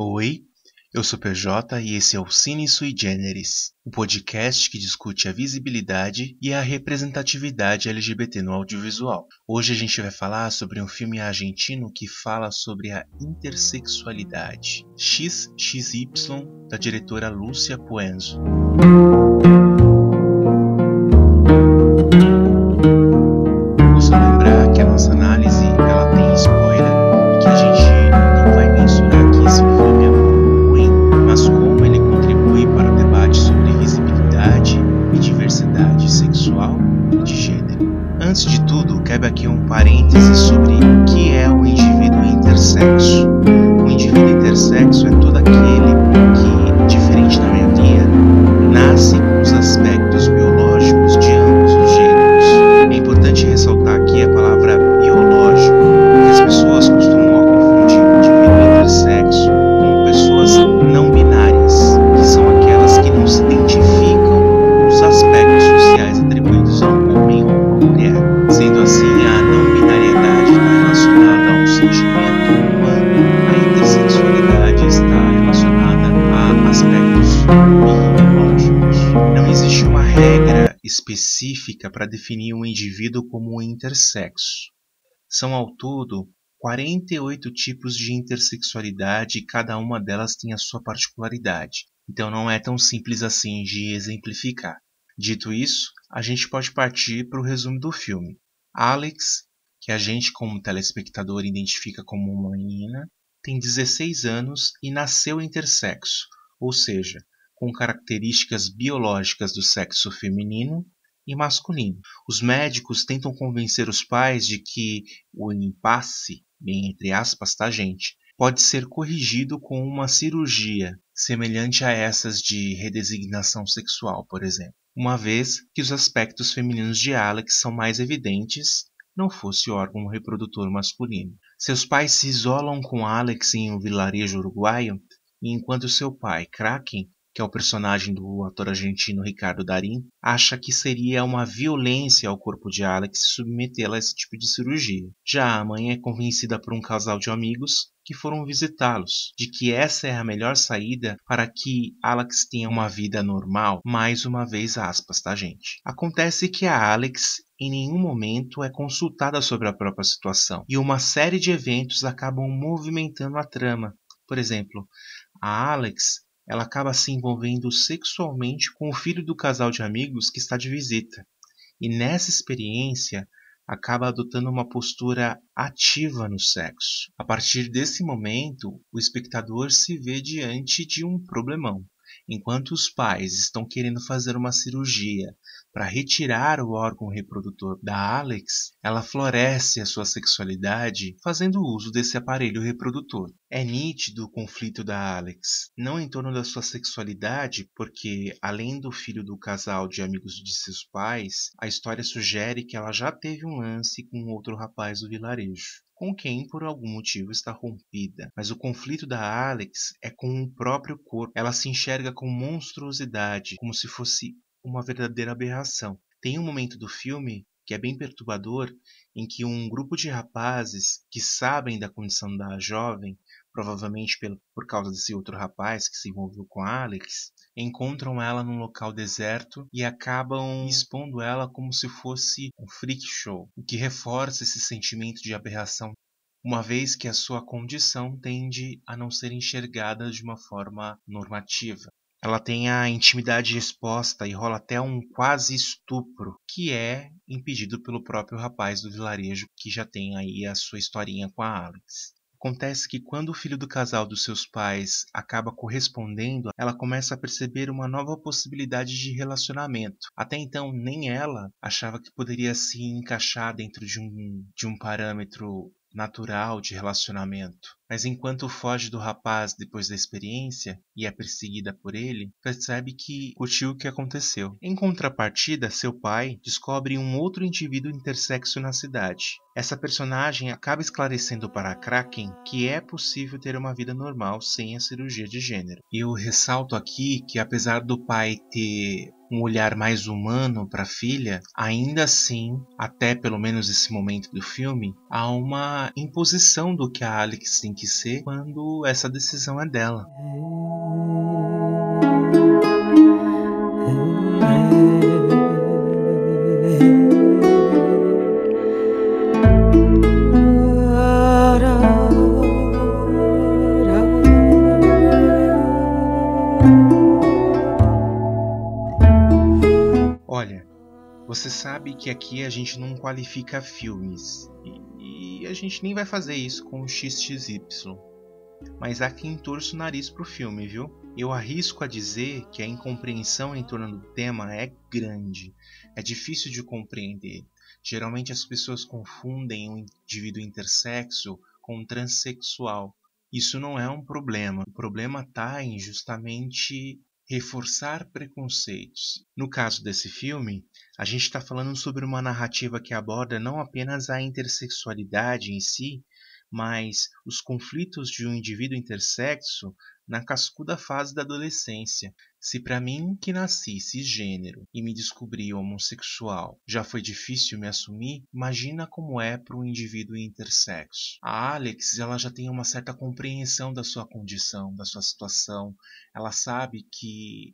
Oi, eu sou PJ e esse é o Cine Sui Generis, o um podcast que discute a visibilidade e a representatividade LGBT no audiovisual. Hoje a gente vai falar sobre um filme argentino que fala sobre a intersexualidade, XXY, da diretora Lúcia Puenzo. Específica para definir um indivíduo como intersexo. São ao todo 48 tipos de intersexualidade e cada uma delas tem a sua particularidade. Então não é tão simples assim de exemplificar. Dito isso, a gente pode partir para o resumo do filme. Alex, que a gente como telespectador identifica como uma menina, tem 16 anos e nasceu intersexo, ou seja, com características biológicas do sexo feminino e masculino. Os médicos tentam convencer os pais de que o impasse, bem entre aspas, tá, gente, pode ser corrigido com uma cirurgia semelhante a essas de redesignação sexual, por exemplo. Uma vez que os aspectos femininos de Alex são mais evidentes, não fosse órgão reprodutor masculino. Seus pais se isolam com Alex em um vilarejo uruguaio, e enquanto seu pai, Kraken, que é o personagem do ator argentino Ricardo Darim, acha que seria uma violência ao corpo de Alex submetê-la a esse tipo de cirurgia. Já a mãe é convencida por um casal de amigos que foram visitá-los, de que essa é a melhor saída para que Alex tenha uma vida normal, mais uma vez aspas, tá gente? Acontece que a Alex em nenhum momento é consultada sobre a própria situação, e uma série de eventos acabam movimentando a trama. Por exemplo, a Alex ela acaba se envolvendo sexualmente com o filho do casal de amigos que está de visita. E nessa experiência, acaba adotando uma postura ativa no sexo. A partir desse momento, o espectador se vê diante de um problemão. Enquanto os pais estão querendo fazer uma cirurgia para retirar o órgão reprodutor da Alex, ela floresce a sua sexualidade fazendo uso desse aparelho reprodutor. É nítido o conflito da Alex, não em torno da sua sexualidade, porque além do filho do casal de amigos de seus pais, a história sugere que ela já teve um lance com outro rapaz do vilarejo com quem por algum motivo está rompida. Mas o conflito da Alex é com o próprio corpo. Ela se enxerga com monstruosidade, como se fosse uma verdadeira aberração. Tem um momento do filme que é bem perturbador, em que um grupo de rapazes que sabem da condição da jovem, provavelmente pelo, por causa desse outro rapaz que se envolveu com Alex, encontram ela num local deserto e acabam expondo ela como se fosse um freak show, o que reforça esse sentimento de aberração, uma vez que a sua condição tende a não ser enxergada de uma forma normativa. Ela tem a intimidade exposta e rola até um quase estupro, que é impedido pelo próprio rapaz do vilarejo que já tem aí a sua historinha com a Alex. Acontece que quando o filho do casal dos seus pais acaba correspondendo, ela começa a perceber uma nova possibilidade de relacionamento. Até então, nem ela achava que poderia se encaixar dentro de um, de um parâmetro natural de relacionamento. Mas enquanto foge do rapaz depois da experiência e é perseguida por ele, percebe que curtiu o que aconteceu. Em contrapartida, seu pai descobre um outro indivíduo intersexo na cidade. Essa personagem acaba esclarecendo para Kraken que é possível ter uma vida normal sem a cirurgia de gênero. E eu ressalto aqui que apesar do pai ter um olhar mais humano para a filha, ainda assim, até pelo menos esse momento do filme, há uma imposição do que a Alex que ser quando essa decisão é dela. Você sabe que aqui a gente não qualifica filmes a gente nem vai fazer isso com o XXY. Mas há quem torça o nariz pro filme, viu? Eu arrisco a dizer que a incompreensão em torno do tema é grande, é difícil de compreender. Geralmente as pessoas confundem um indivíduo intersexo com um transexual. Isso não é um problema. O problema está em justamente reforçar preconceitos. No caso desse filme, a gente está falando sobre uma narrativa que aborda não apenas a intersexualidade em si, mas os conflitos de um indivíduo intersexo na cascuda fase da adolescência. Se para mim, que nasci cisgênero e me descobri homossexual, já foi difícil me assumir, imagina como é para um indivíduo intersexo. A Alex, ela já tem uma certa compreensão da sua condição, da sua situação. Ela sabe que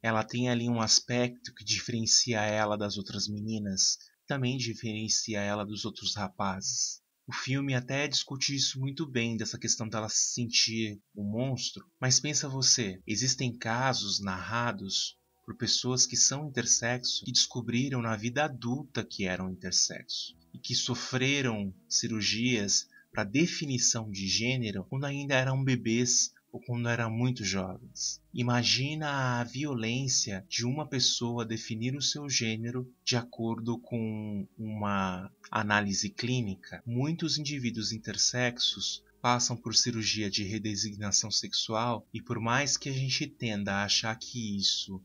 ela tem ali um aspecto que diferencia ela das outras meninas, também diferencia ela dos outros rapazes. O filme até discute isso muito bem, dessa questão dela se sentir um monstro. Mas pensa você, existem casos narrados por pessoas que são intersexo que descobriram na vida adulta que eram intersexo e que sofreram cirurgias para definição de gênero quando ainda eram bebês ou quando eram muito jovens. Imagina a violência de uma pessoa definir o seu gênero de acordo com uma análise clínica. Muitos indivíduos intersexos passam por cirurgia de redesignação sexual e por mais que a gente tenda a achar que isso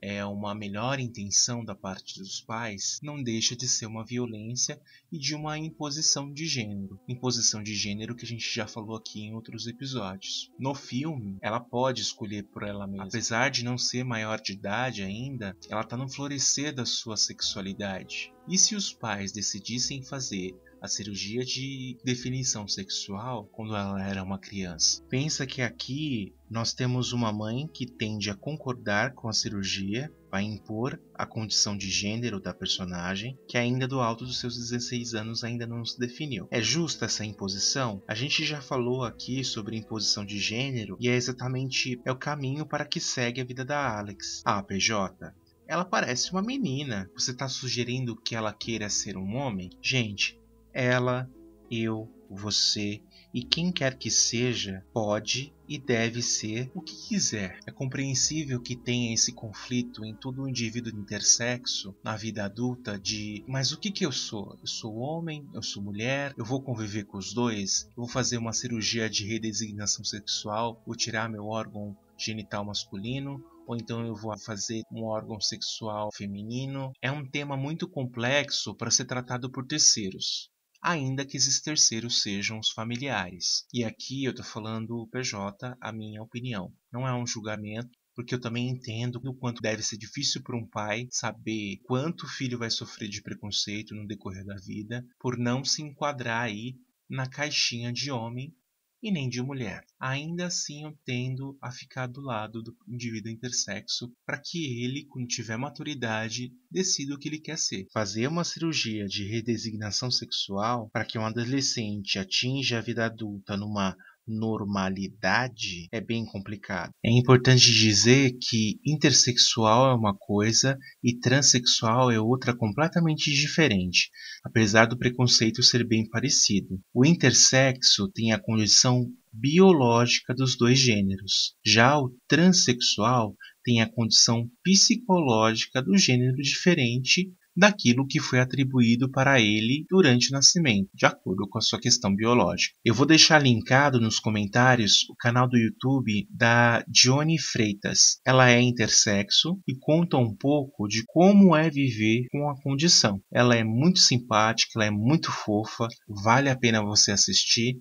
é uma melhor intenção da parte dos pais, não deixa de ser uma violência e de uma imposição de gênero. Imposição de gênero que a gente já falou aqui em outros episódios. No filme, ela pode escolher por ela mesma. Apesar de não ser maior de idade ainda, ela está no florescer da sua sexualidade. E se os pais decidissem fazer a cirurgia de definição sexual quando ela era uma criança. Pensa que aqui nós temos uma mãe que tende a concordar com a cirurgia, vai impor a condição de gênero da personagem, que ainda do alto dos seus 16 anos ainda não se definiu. É justa essa imposição? A gente já falou aqui sobre imposição de gênero e é exatamente é o caminho para que segue a vida da Alex. Ah, PJ, ela parece uma menina. Você está sugerindo que ela queira ser um homem? Gente, ela, eu, você e quem quer que seja pode e deve ser o que quiser. É compreensível que tenha esse conflito em todo indivíduo intersexo na vida adulta de mas o que que eu sou? Eu sou homem, eu sou mulher, eu vou conviver com os dois, eu vou fazer uma cirurgia de redesignação sexual, vou tirar meu órgão genital masculino ou então eu vou fazer um órgão sexual feminino. É um tema muito complexo para ser tratado por terceiros ainda que esses terceiros sejam os familiares. E aqui eu estou falando PJ, a minha opinião. Não é um julgamento, porque eu também entendo o quanto deve ser difícil para um pai saber quanto o filho vai sofrer de preconceito no decorrer da vida por não se enquadrar aí na caixinha de homem e nem de mulher. Ainda assim, eu tendo a ficar do lado do indivíduo intersexo para que ele, quando tiver maturidade, decida o que ele quer ser. Fazer uma cirurgia de redesignação sexual para que um adolescente atinja a vida adulta numa normalidade é bem complicado. É importante dizer que intersexual é uma coisa e transexual é outra completamente diferente, apesar do preconceito ser bem parecido. O intersexo tem a condição biológica dos dois gêneros. Já o transexual tem a condição psicológica do gênero diferente daquilo que foi atribuído para ele durante o nascimento, de acordo com a sua questão biológica. Eu vou deixar linkado nos comentários o canal do YouTube da Johnny Freitas. Ela é intersexo e conta um pouco de como é viver com a condição. Ela é muito simpática, ela é muito fofa, vale a pena você assistir.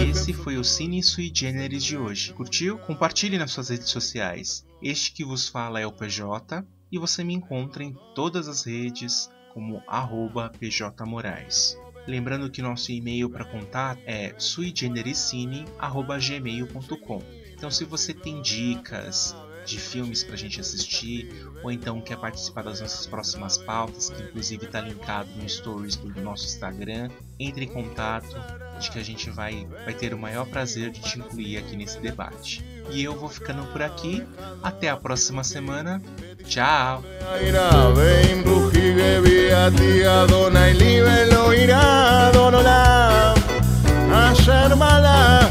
E esse foi o Cine Sui Generis de hoje. Curtiu? Compartilhe nas suas redes sociais. Este que vos fala é o PJ e você me encontra em todas as redes como pjmorais. Lembrando que nosso e-mail para contato é suigenericine.gmail.com Então se você tem dicas de filmes para a gente assistir, ou então quer participar das nossas próximas pautas, que inclusive está linkado no stories do nosso Instagram, entre em contato, de que a gente vai, vai ter o maior prazer de te incluir aqui nesse debate. E eu vou ficando por aqui, até a próxima semana, tchau! Ayer mala,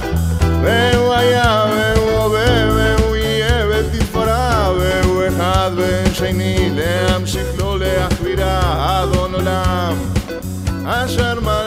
veo allá Ayer me